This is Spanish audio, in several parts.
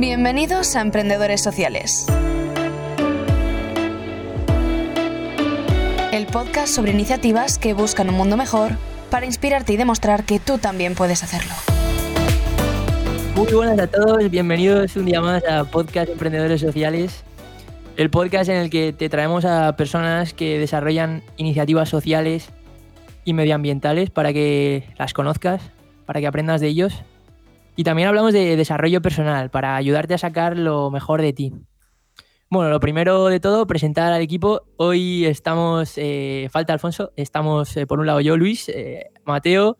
Bienvenidos a Emprendedores Sociales. El podcast sobre iniciativas que buscan un mundo mejor para inspirarte y demostrar que tú también puedes hacerlo. Muy buenas a todos, bienvenidos un día más a Podcast Emprendedores Sociales, el podcast en el que te traemos a personas que desarrollan iniciativas sociales y medioambientales para que las conozcas, para que aprendas de ellos. Y también hablamos de desarrollo personal, para ayudarte a sacar lo mejor de ti. Bueno, lo primero de todo, presentar al equipo. Hoy estamos, eh, falta Alfonso, estamos eh, por un lado yo, Luis, eh, Mateo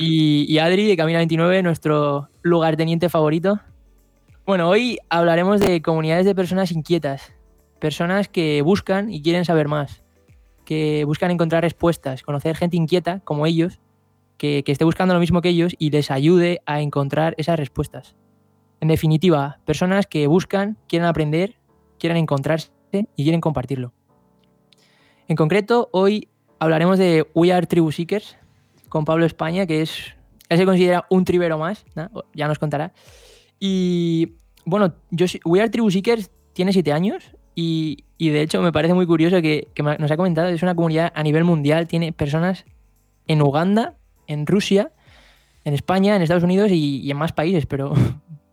y, y, Adri de Camina 29, nuestro lugarteniente favorito. Bueno, hoy hablaremos de comunidades de personas inquietas, personas que buscan y quieren saber más, que buscan encontrar respuestas, conocer gente inquieta como ellos, que, esté buscando lo mismo que ellos y les ayude a encontrar esas respuestas. En definitiva, personas que buscan, quieren aprender, quieren encontrarse y quieren compartirlo. En concreto, hoy hablaremos de We Are Tribu Seekers con Pablo España, que es, él se considera un tribero más, ya nos contará. Y bueno, yo, We Are Tribu Seekers tiene siete años y, de hecho me parece muy curioso que, nos ha comentado, es una comunidad a nivel mundial, tiene personas en Uganda, en Rusia, en España, en Estados Unidos y, en más países, pero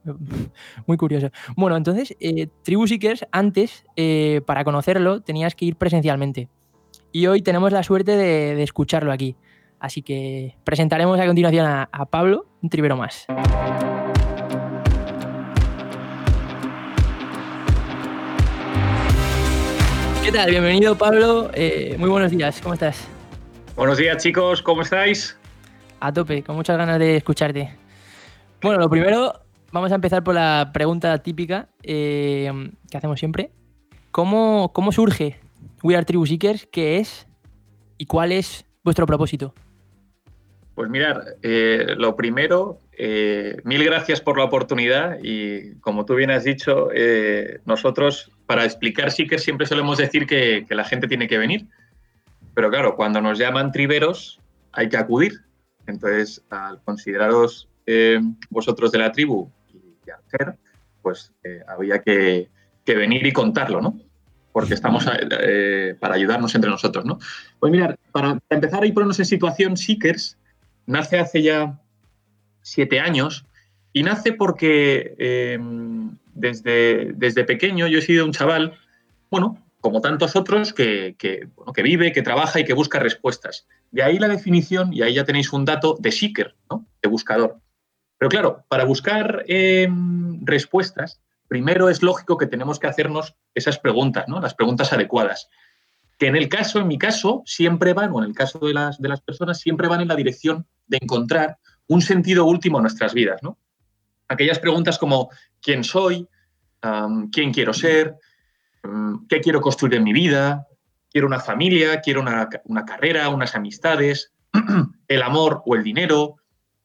muy curioso. Bueno, entonces, eh, Tribu Seekers, antes, eh, para conocerlo, tenías que ir presencialmente. Y hoy tenemos la suerte de, escucharlo aquí. Así que presentaremos a continuación a, Pablo, un tribero más. ¿Qué tal? Bienvenido, Pablo. Eh, muy buenos días. ¿Cómo estás? Buenos días, chicos. ¿Cómo estáis? A tope, con muchas ganas de escucharte. Bueno, lo primero, vamos a empezar por la pregunta típica eh, que hacemos siempre. ¿Cómo, ¿Cómo surge We Are Tribu Seekers? ¿Qué es? ¿Y cuál es vuestro propósito? Pues mirar, eh, lo primero, mil gracias por la oportunidad y como tú bien has dicho, nosotros para explicar Seekers siempre solemos decir que, la gente tiene que venir. Pero claro, cuando nos llaman triberos hay que acudir. Entonces, al consideraros eh, vosotros de la tribu y hacer, pues eh, había que, venir y contarlo, ¿no? Porque estamos eh, para ayudarnos entre nosotros, ¿no? Pues mirar, para, empezar y ponernos en situación, Seekers nace hace ya siete años y nace porque desde, desde pequeño yo he sido un chaval, bueno, como tantos otros, que, vive, que trabaja y que busca respuestas. De ahí la definición, y ahí ya tenéis un dato, de seeker, ¿no? de buscador. Pero claro, para buscar em, respuestas, primero es lógico que tenemos que hacernos esas preguntas, ¿no? las preguntas adecuadas. Que en el caso, en mi caso, siempre van, o en el caso de las, de las personas, siempre van en la dirección de encontrar un sentido último a nuestras vidas. ¿no? Aquellas preguntas como quién soy, quién quiero ser, qué quiero construir en mi vida, quiero una familia, quiero una, carrera, unas amistades, el amor o el dinero,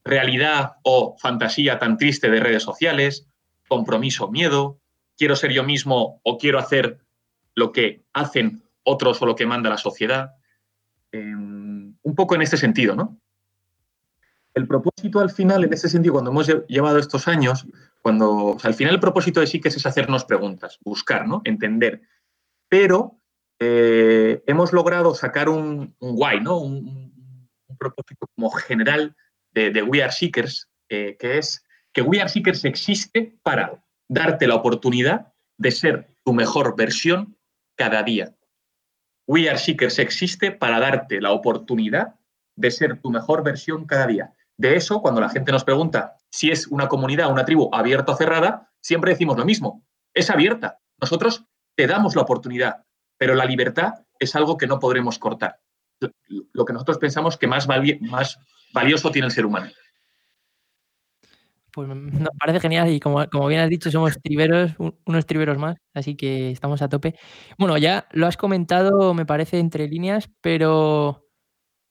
realidad o fantasía tan triste de redes sociales, compromiso o miedo, quiero ser yo mismo o quiero hacer lo que hacen otros o lo que manda la sociedad. Em, un poco en este sentido, ¿no? el propósito al final, en ese sentido, cuando hemos llevado estos años, cuando al final el propósito de que es hacernos preguntas, buscar, ¿no? Entender. Pero eh, hemos logrado sacar un, un why, ¿no? Un, propósito como general de, We Are Seekers, eh, que es que We Are Seekers existe para darte la oportunidad de ser tu mejor versión cada día. We Are Seekers existe para darte la oportunidad de ser tu mejor versión cada día. De eso, cuando la gente nos pregunta si es una comunidad, una tribu abierta o cerrada, siempre decimos lo mismo. Es abierta. Nosotros te damos la oportunidad, pero la libertad es algo que no podremos cortar. Lo que nosotros pensamos que más, más valioso tiene el ser humano. Pues nos parece genial y como, como, bien has dicho, somos triberos, unos triberos más, así que estamos a tope. Bueno, ya lo has comentado, me parece, entre líneas, pero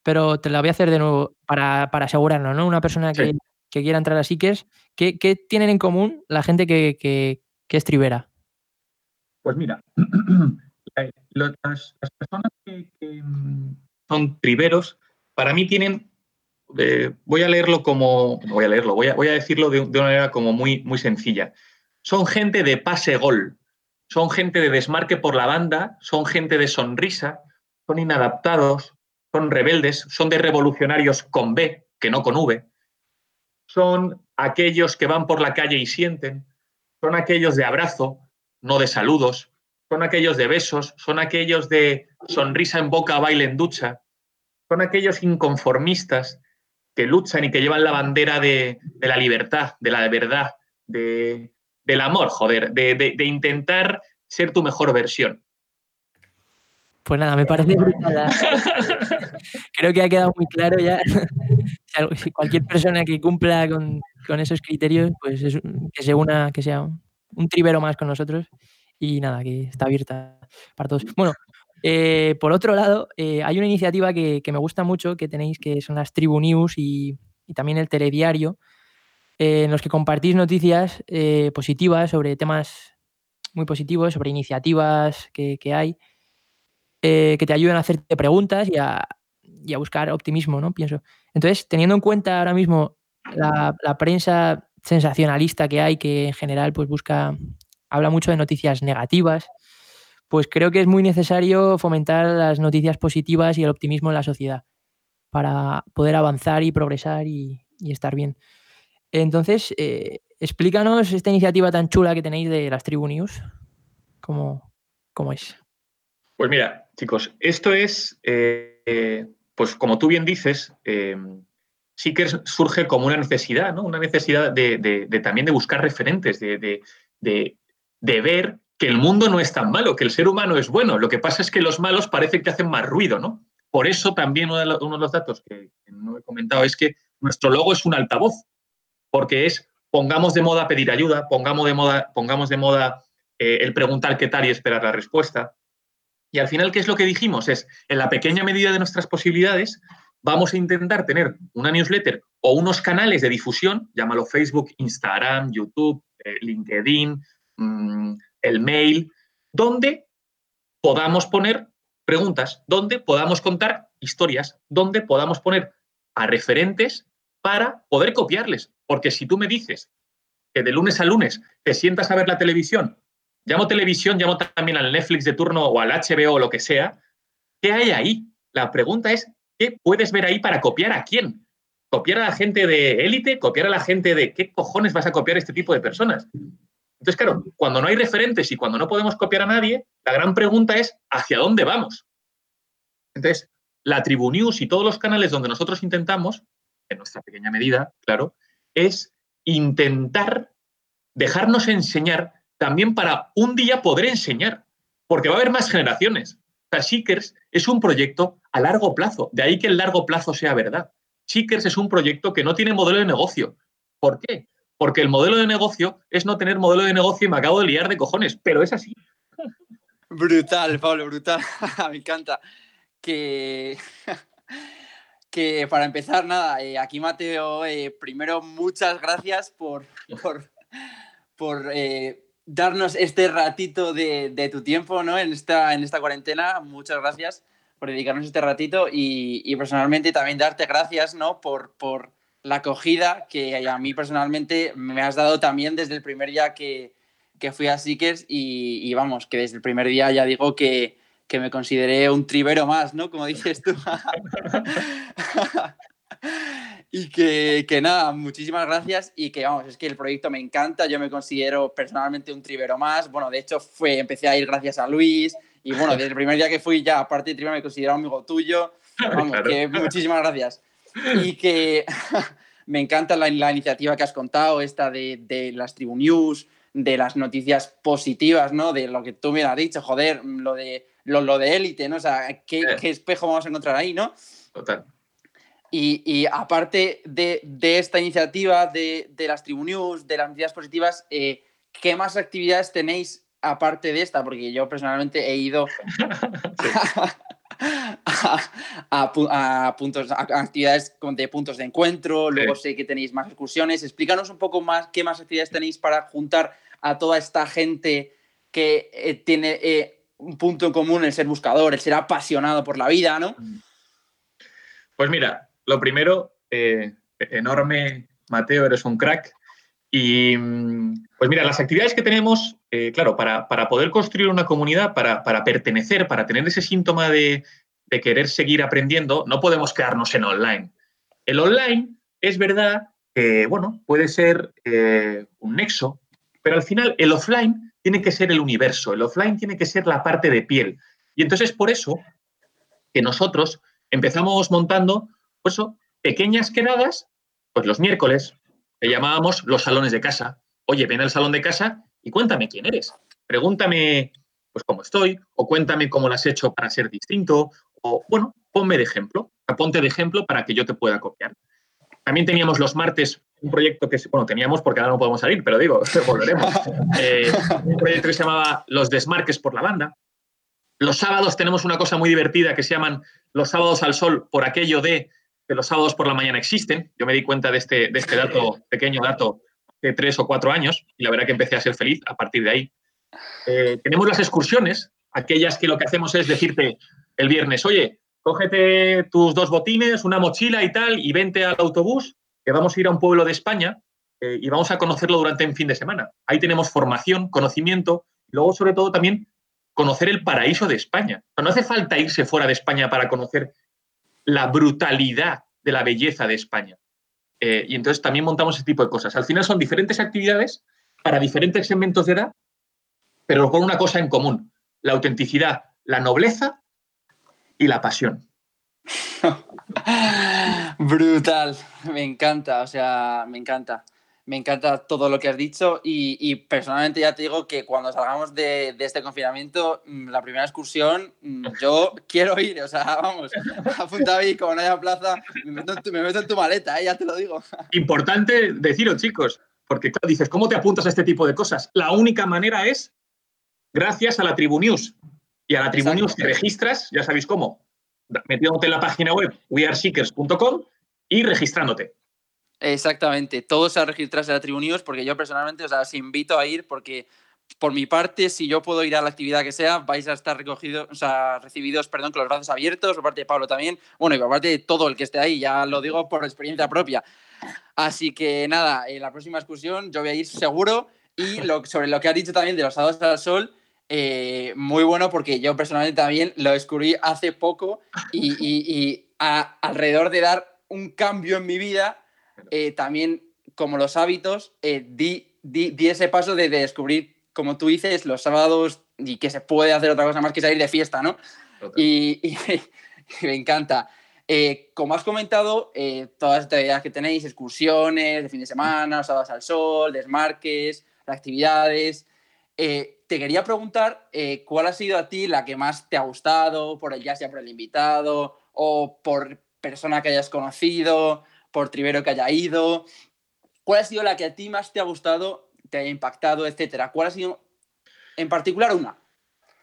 pero te la voy a hacer de nuevo para, asegurarnos, ¿no? Una persona que, quiera entrar a Seekers, ¿qué, tienen en común la gente que, es tribera? Pues mira, las, personas que, mm, son triberos, para mí tienen, eh, voy a leerlo como, voy a leerlo, voy a, voy a decirlo de, una manera como muy, muy sencilla. son gente de pase gol, son gente de desmarque por la banda, son gente de sonrisa, son inadaptados, son rebeldes, son de revolucionarios con B, que no con V, son aquellos que van por la calle y sienten, son aquellos de abrazo, no de saludos, son aquellos de besos, son aquellos de sonrisa en boca, baile en ducha, son aquellos inconformistas que luchan y que llevan la bandera de, la libertad, de la verdad, de, del amor, joder, de, intentar ser tu mejor versión. Pues nada, me parece brutal. Creo que ha quedado muy claro ya. Cualquier persona que cumpla con, esos criterios, pues que se una, que sea un tribero más con nosotros. Y nada, que está abierta para todos. Bueno, eh, por otro lado, eh, hay una iniciativa que, me gusta mucho que tenéis, que son las Tribu News y, también el Telediario, eh, en los que compartís noticias positivas sobre temas muy positivos, sobre iniciativas que, hay, que te ayudan a hacerte preguntas y a, buscar optimismo, ¿no? Pienso. Entonces, teniendo en cuenta ahora mismo la, la, prensa sensacionalista que hay, que en general pues busca, habla mucho de noticias negativas, pues creo que es muy necesario fomentar las noticias positivas y el optimismo en la sociedad para poder avanzar y progresar y, estar bien. Entonces, eh, explícanos esta iniciativa tan chula que tenéis de las Tribu News. ¿Cómo, es? Pues mira, chicos, esto es, eh, pues como tú bien dices, eh, sí que surge como una necesidad, ¿no? Una necesidad de, también de buscar referentes, de, de ver que el mundo no es tan malo, que el ser humano es bueno. Lo que pasa es que los malos parece que hacen más ruido, ¿no? Por eso también uno de, los, datos que, no he comentado es que nuestro logo es un altavoz, porque es pongamos de moda pedir ayuda, pongamos de moda, pongamos de moda eh, el preguntar qué tal y esperar la respuesta. Y al final, ¿qué es lo que dijimos? Es, en la pequeña medida de nuestras posibilidades, vamos a intentar tener una newsletter o unos canales de difusión, llámalo Facebook, Instagram, YouTube, eh, LinkedIn, mm, el mail, donde podamos poner preguntas, donde podamos contar historias, donde podamos poner a referentes para poder copiarles. Porque si tú me dices que de lunes a lunes te sientas a ver la televisión, llamo televisión, llamo también al Netflix de turno o al HBO o lo que sea, ¿qué hay ahí? La pregunta es, ¿qué puedes ver ahí para copiar a quién? ¿Copiar a la gente de élite? ¿Copiar a la gente de qué cojones vas a copiar a este tipo de personas? Entonces, claro, cuando no hay referentes y cuando no podemos copiar a nadie, la gran pregunta es ¿hacia dónde vamos? Entonces, la Tribu News y todos los canales donde nosotros intentamos, en nuestra pequeña medida, claro, es intentar dejarnos enseñar también para un día poder enseñar, porque va a haber más generaciones. O Seekers es un proyecto a largo plazo, de ahí que el largo plazo sea verdad. Seekers es un proyecto que no tiene modelo de negocio. ¿Por qué? porque el modelo de negocio es no tener modelo de negocio y me acabo de liar de cojones, pero es así. Brutal, Pablo, brutal. me encanta. Que, que para empezar, nada, eh, aquí Mateo, eh, primero muchas gracias por, por, eh, darnos este ratito de, tu tiempo ¿no? en, esta, en esta cuarentena. Muchas gracias por dedicarnos este ratito y, y personalmente también darte gracias ¿no? por, por la acogida que a mí personalmente me has dado también desde el primer día que, fui a Seekers y, vamos, que desde el primer día ya digo que, me consideré un tribero más, ¿no? Como dices tú. y que, nada, muchísimas gracias y que vamos, es que el proyecto me encanta, yo me considero personalmente un tribero más, bueno, de hecho fue, empecé a ir gracias a Luis y bueno, desde el primer día que fui ya, aparte de tribero, me considero amigo tuyo, vamos, que muchísimas gracias. y que me encanta la, iniciativa que has contado, esta de, las Tribu News, de las noticias positivas, ¿no? De lo que tú me has dicho, joder, lo de lo, de élite, ¿no? O sea, ¿qué, espejo vamos a encontrar ahí, no? Total. Y, aparte de, esta iniciativa de, las Tribu News, de las noticias positivas, eh, ¿qué más actividades tenéis aparte de esta? Porque yo personalmente he ido a, puntos, actividades de puntos de encuentro, luego sé que tenéis más excursiones. Explícanos un poco más qué más actividades tenéis para juntar a toda esta gente que eh, tiene eh, un punto en común, el ser buscador, el ser apasionado por la vida, ¿no? Pues mira, lo primero, eh, enorme, Mateo, eres un crack. Y mm, pues mira, las actividades que tenemos, eh, claro, para, poder construir una comunidad, para, pertenecer, para tener ese síntoma de, querer seguir aprendiendo, no podemos quedarnos en online. El online es verdad que, bueno, puede ser eh, un nexo, pero al final el offline tiene que ser el universo, el offline tiene que ser la parte de piel. Y entonces por eso que nosotros empezamos montando, pues pequeñas quedadas, pues los miércoles, que llamábamos los salones de casa. Oye, ven al salón de casa y cuéntame quién eres. Pregúntame pues cómo estoy, o cuéntame cómo lo has hecho para ser distinto, o bueno, ponme de ejemplo, ponte de ejemplo para que yo te pueda copiar. También teníamos los martes un proyecto que, bueno, teníamos porque ahora no podemos salir, pero digo, volveremos. Eh, un proyecto que se llamaba Los Desmarques por la Banda. Los sábados tenemos una cosa muy divertida que se llaman los sábados al sol por aquello de que los sábados por la mañana existen. Yo me di cuenta de este, de este dato, pequeño dato, de tres o cuatro años y la verdad que empecé a ser feliz a partir de ahí. Eh, tenemos las excursiones, aquellas que lo que hacemos es decirte el viernes, oye, cógete tus dos botines, una mochila y tal, y vente al autobús, que vamos a ir a un pueblo de España eh, y vamos a conocerlo durante un fin de semana. Ahí tenemos formación, conocimiento, luego sobre todo también conocer el paraíso de España. No hace falta irse fuera de España para conocer la brutalidad de la belleza de España. Eh, y entonces también montamos ese tipo de cosas. Al final son diferentes actividades para diferentes segmentos de edad, pero con una cosa en común, la autenticidad, la nobleza y la pasión. Brutal, me encanta, o sea, me encanta me encanta todo lo que has dicho y, personalmente ya te digo que cuando salgamos de, este confinamiento, mm, la primera excursión, mm, yo quiero ir, o sea, vamos, apunta ahí, como no haya plaza, me meto en tu, maleta, ¿eh? ya te lo digo. Importante deciros, chicos, porque claro, dices, ¿cómo te apuntas a este tipo de cosas? La única manera es gracias a la Tribu News. Y a la Tribu News te registras, ya sabéis cómo, metiéndote en la página web weareseekers.com y registrándote. Exactamente, todos a registrarse a la Tribu porque yo personalmente os invito a ir porque por mi parte, si yo puedo ir a la actividad que sea, vais a estar recogidos, o sea, recibidos, perdón, con los brazos abiertos, por parte de Pablo también, bueno, y por parte de todo el que esté ahí, ya lo digo por experiencia propia. Así que nada, en la próxima excursión yo voy a ir seguro y lo, sobre lo que has dicho también de los sábados al sol, eh, muy bueno porque yo personalmente también lo descubrí hace poco y, alrededor de dar un cambio en mi vida, eh, también, como los hábitos, eh, di, ese paso de, descubrir, como tú dices, los sábados y que se puede hacer otra cosa más que salir de fiesta, ¿no? Y, me encanta. Eh, como has comentado, todas estas ideas que tenéis, excursiones de fin de semana, sábados al sol, desmarques, actividades. te quería preguntar cuál ha sido a ti la que más te ha gustado, por el, ya sea por el invitado o por persona que hayas conocido, por tribero que haya ido. ¿Cuál ha sido la que a ti más te ha gustado, te haya impactado, etcétera? ¿Cuál ha sido en particular una?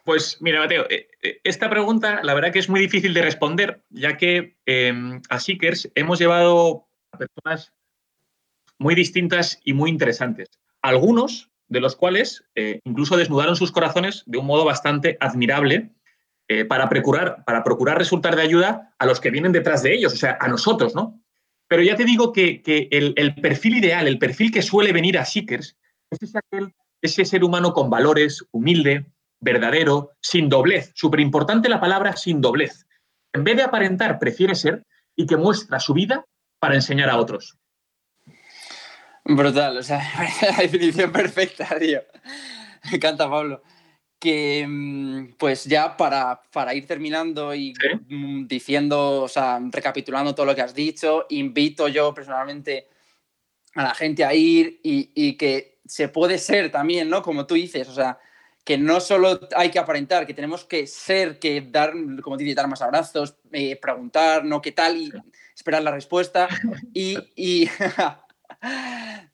Pues mira, Mateo, eh, eh, esta pregunta la verdad que es muy difícil de responder, ya que em, a Seekers hemos llevado a personas muy distintas y muy interesantes. Algunos de los cuales eh, incluso desnudaron sus corazones de un modo bastante admirable para, procurar, para procurar resultar de ayuda a los que vienen detrás de ellos, o sea, a nosotros, ¿no? Pero ya te digo que, el, perfil ideal, el perfil que suele venir a Seekers, es ese, ser humano con valores, humilde, verdadero, sin doblez. Súper importante la palabra sin doblez. En vez de aparentar, prefiere ser y que muestra su vida para enseñar a otros. Brutal, o sea, la definición perfecta, tío. Me encanta, Pablo que mm, pues ya para, para ir terminando y mm, diciendo, o sea, recapitulando todo lo que has dicho, invito yo personalmente a la gente a ir y, que se puede ser también, ¿no? Como tú dices, o sea, que no solo hay que aparentar, que tenemos que ser, que dar, como dices, dar más abrazos, eh, preguntar, ¿no? ¿Qué tal? Y esperar la respuesta. Y, y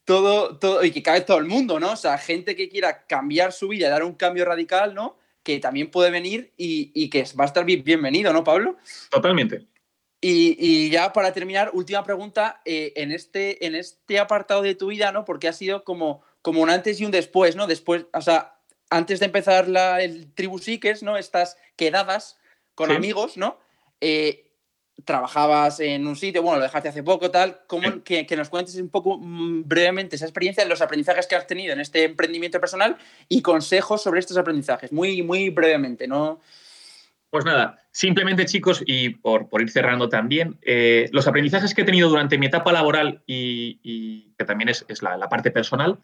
todo, todo, y que cabe todo el mundo, ¿no? O sea, gente que quiera cambiar su vida, dar un cambio radical, ¿no? Que también puede venir y, que va a estar bienvenido, ¿no, Pablo? Totalmente. Y, ya para terminar, última pregunta, eh, en, este, en este apartado de tu vida, ¿no? Porque ha sido como, como un antes y un después, ¿no? Después, o sea, antes de empezar la, el Tribu Seekers, ¿no? Estas quedadas con amigos, ¿no? Eh, trabajabas en un sitio, bueno, lo dejaste hace poco, tal, ¿cómo, que, nos cuentes un poco mm, brevemente esa experiencia, los aprendizajes que has tenido en este emprendimiento personal y consejos sobre estos aprendizajes, muy, muy brevemente, ¿no? Pues nada, simplemente chicos, y por, ir cerrando también, eh, los aprendizajes que he tenido durante mi etapa laboral y, que también es, la, parte personal,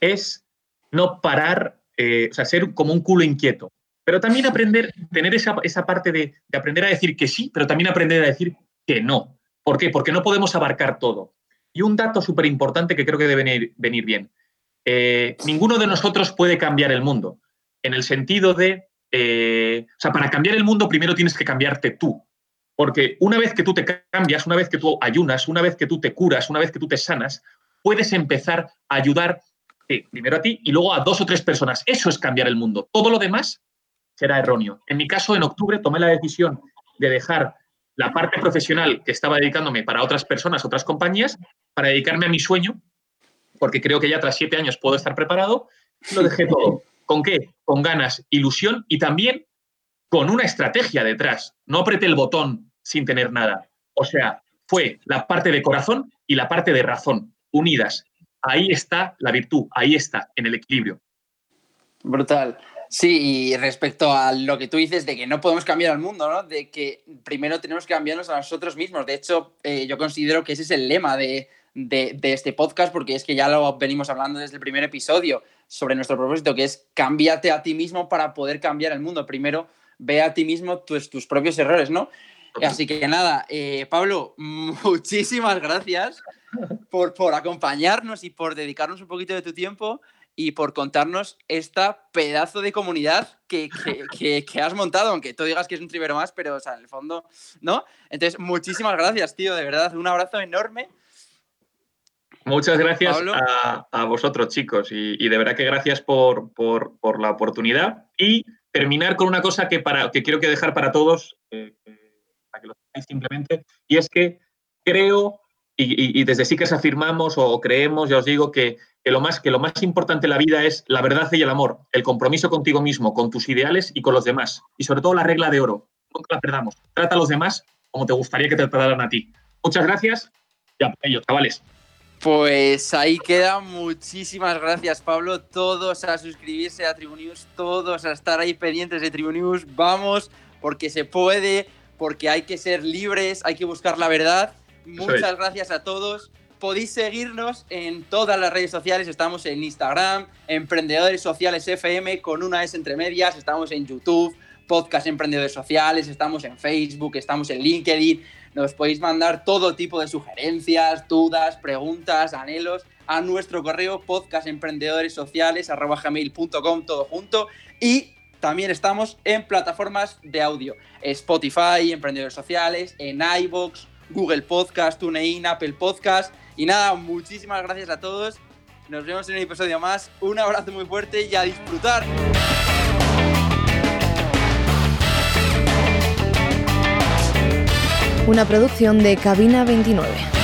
es no parar, eh, o sea, ser como un culo inquieto. Pero también aprender, tener esa, parte de, aprender a decir que sí, pero también aprender a decir que no. ¿Por qué? Porque no podemos abarcar todo. Y un dato súper importante que creo que debe venir, bien. Eh, ninguno de nosotros puede cambiar el mundo, en el sentido de, eh, o sea, para cambiar el mundo primero tienes que cambiarte tú. Porque una vez que tú te cambias, una vez que tú ayunas, una vez que tú te curas, una vez que tú te sanas, puedes empezar a ayudar primero a ti y luego a dos o tres personas. Eso es cambiar el mundo. Todo lo demás será erróneo. En mi caso, en octubre tomé la decisión de dejar la parte profesional que estaba dedicándome para otras personas, otras compañías, para dedicarme a mi sueño, porque creo que ya tras siete años puedo estar preparado. Lo dejé todo. ¿Con qué? Con ganas, ilusión y también con una estrategia detrás. No apreté el botón sin tener nada. O sea, fue la parte de corazón y la parte de razón unidas. Ahí está la virtud, ahí está, en el equilibrio. Brutal. Sí, y respecto a lo que tú dices de que no podemos cambiar al mundo, ¿no? De que primero tenemos que cambiarnos a nosotros mismos. De hecho, eh, yo considero que ese es el lema de, este podcast, porque es que ya lo venimos hablando desde el primer episodio sobre nuestro propósito, que es cámbiate a ti mismo para poder cambiar el mundo. Primero, ve a ti mismo tus, tus propios errores, ¿no? Así que nada, eh, Pablo, muchísimas gracias por, por acompañarnos y por dedicarnos un poquito de tu tiempo y por contarnos esta pedazo de comunidad que, has montado, aunque tú digas que es un tribero más, pero o sea, en el fondo, ¿no? Entonces, muchísimas gracias, tío, de verdad, un abrazo enorme. Muchas gracias a, vosotros, chicos, y, de verdad que gracias por, la oportunidad. Y terminar con una cosa que, para, que quiero que dejar para todos, eh, para que lo sepáis simplemente, y es que creo, y, y desde sí que afirmamos o creemos, ya os digo, que que lo, más, que lo más importante en la vida es la verdad y el amor, el compromiso contigo mismo, con tus ideales y con los demás. Y sobre todo la regla de oro, nunca la perdamos. Trata a los demás como te gustaría que te trataran a ti. Muchas gracias y a ellos, chavales. Pues ahí queda. Muchísimas gracias, Pablo. Todos a suscribirse a Tribunews, todos a estar ahí pendientes de Tribunews. Vamos, porque se puede, porque hay que ser libres, hay que buscar la verdad. Muchas gracias a todos podéis seguirnos en todas las redes sociales. Estamos en Instagram, Emprendedores Sociales FM con una S entre medias. Estamos en YouTube, Podcast Emprendedores Sociales. Estamos en Facebook, estamos en LinkedIn. Nos podéis mandar todo tipo de sugerencias, dudas, preguntas, anhelos a nuestro correo podcastemprendedoressociales.com, todo junto. Y también estamos en plataformas de audio, Spotify, Emprendedores Sociales, en iBox, Google Podcast, TuneIn, Apple Podcast y nada, muchísimas gracias a todos. Nos vemos en un episodio más. Un abrazo muy fuerte y a disfrutar. Una producción de Cabina 29.